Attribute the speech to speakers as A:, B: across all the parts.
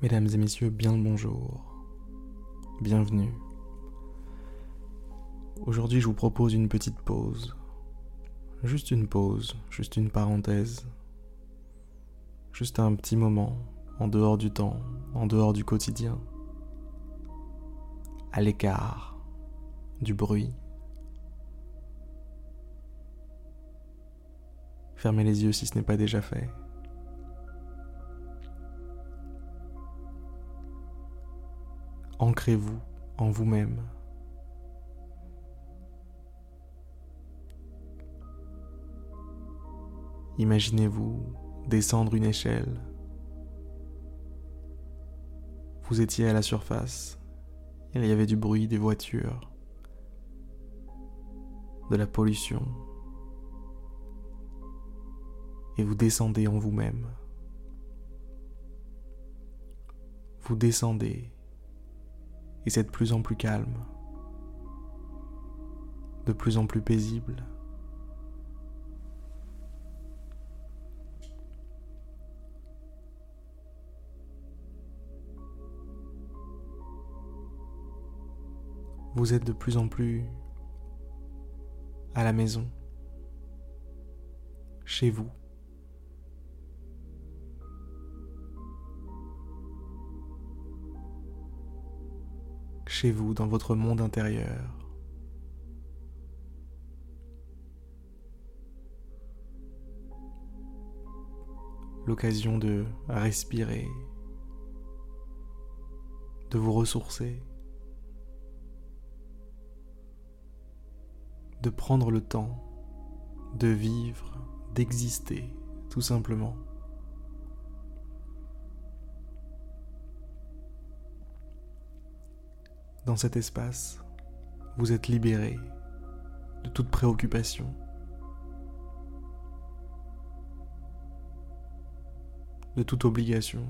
A: Mesdames et messieurs, bien le bonjour. Bienvenue. Aujourd'hui, je vous propose une petite pause. Juste une pause, juste une parenthèse. Juste un petit moment, en dehors du temps, en dehors du quotidien. À l'écart du bruit. Fermez les yeux si ce n'est pas déjà fait. Ancrez-vous en vous-même. Imaginez-vous descendre une échelle. Vous étiez à la surface. Il y avait du bruit des voitures, de la pollution. Et vous descendez en vous-même. Vous descendez et c'est de plus en plus calme, de plus en plus paisible. Vous êtes de plus en plus à la maison, chez vous. Chez vous, dans votre monde intérieur. L'occasion de respirer, de vous ressourcer, de prendre le temps de vivre, d'exister, tout simplement. Dans cet espace, vous êtes libéré de toute préoccupation. de toute obligation.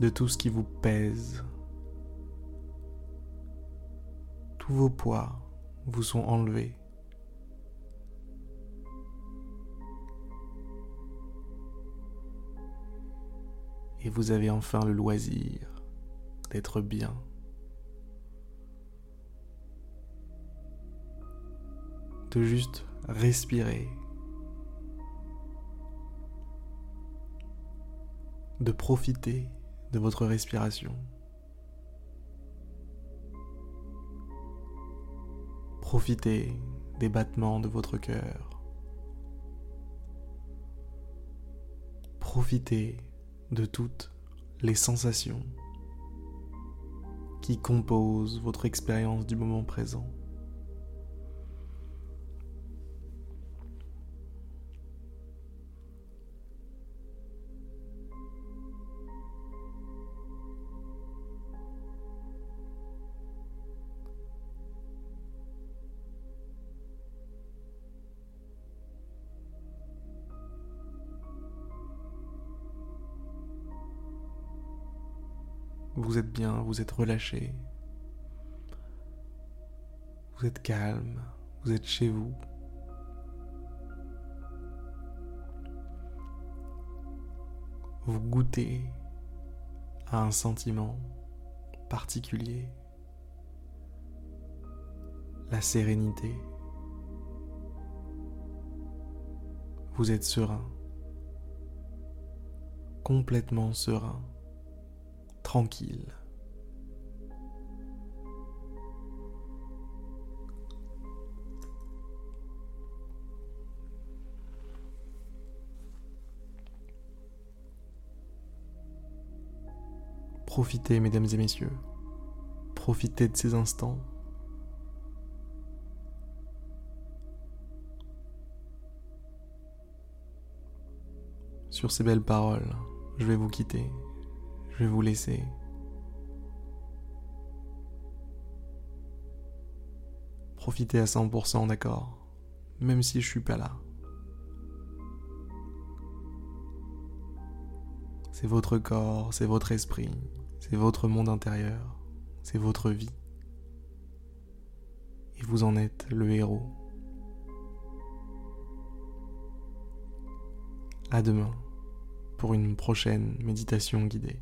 A: de tout ce qui vous pèse. Tous vos poids vous sont enlevés. Et vous avez enfin le loisir d'être bien. De juste respirer. De profiter de votre respiration. Profitez des battements de votre cœur. Profitez de toutes les sensations qui composent votre expérience du moment présent. Vous êtes bien, vous êtes relâché. Vous êtes calme, vous êtes chez vous. Vous goûtez à un sentiment particulier, la sérénité. Vous êtes serein, complètement serein tranquille. Profitez, mesdames et messieurs. Profitez de ces instants. Sur ces belles paroles, je vais vous quitter. Je vais vous laisser. Profitez à 100%, d'accord Même si je suis pas là. C'est votre corps, c'est votre esprit, c'est votre monde intérieur, c'est votre vie. Et vous en êtes le héros. À demain pour une prochaine méditation guidée.